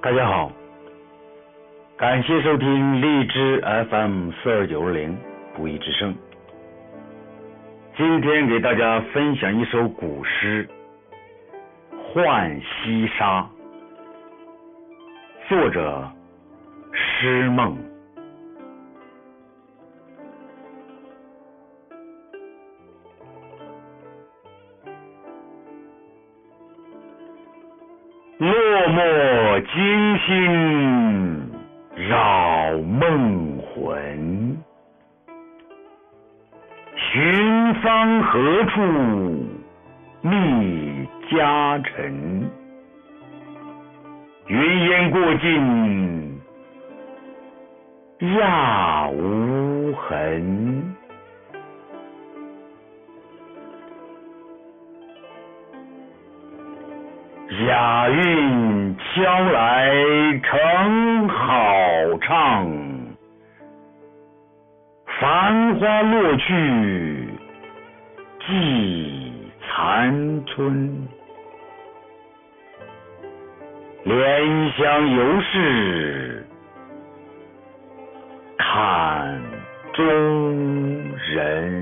大家好，感谢收听荔枝 FM 四二九二零不义之声。今天给大家分享一首古诗《浣溪沙》，作者诗梦。落寞惊心扰梦魂，寻芳何处觅佳人？云烟过尽，杳无痕。雅韵敲来成好唱，繁花落去寄残春。莲香犹是看中人。